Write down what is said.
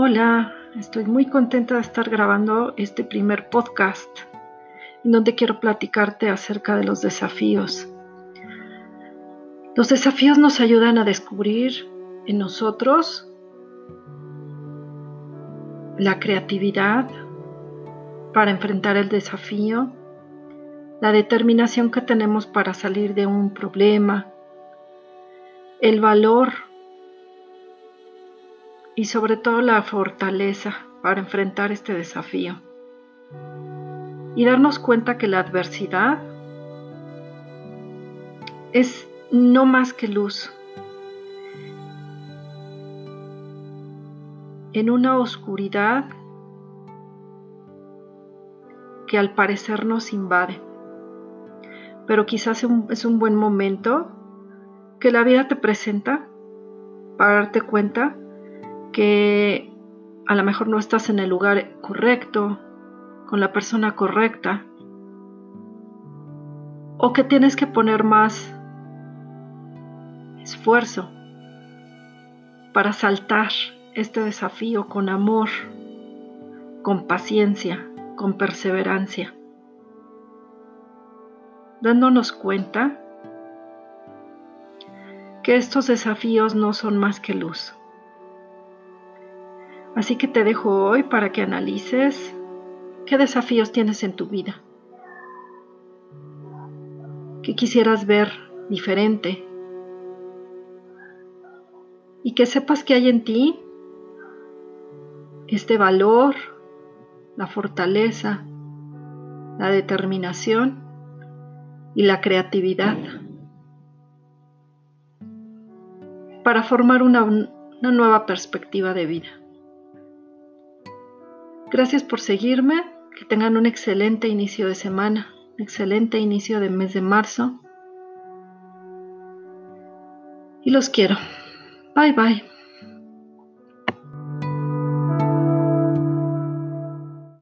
Hola, estoy muy contenta de estar grabando este primer podcast en donde quiero platicarte acerca de los desafíos. Los desafíos nos ayudan a descubrir en nosotros la creatividad para enfrentar el desafío, la determinación que tenemos para salir de un problema, el valor y sobre todo la fortaleza para enfrentar este desafío. Y darnos cuenta que la adversidad es no más que luz. En una oscuridad que al parecer nos invade. Pero quizás es un buen momento que la vida te presenta para darte cuenta que a lo mejor no estás en el lugar correcto, con la persona correcta, o que tienes que poner más esfuerzo para saltar este desafío con amor, con paciencia, con perseverancia, dándonos cuenta que estos desafíos no son más que luz. Así que te dejo hoy para que analices qué desafíos tienes en tu vida, qué quisieras ver diferente y que sepas que hay en ti este valor, la fortaleza, la determinación y la creatividad para formar una, una nueva perspectiva de vida. Gracias por seguirme, que tengan un excelente inicio de semana, excelente inicio de mes de marzo. Y los quiero. Bye bye.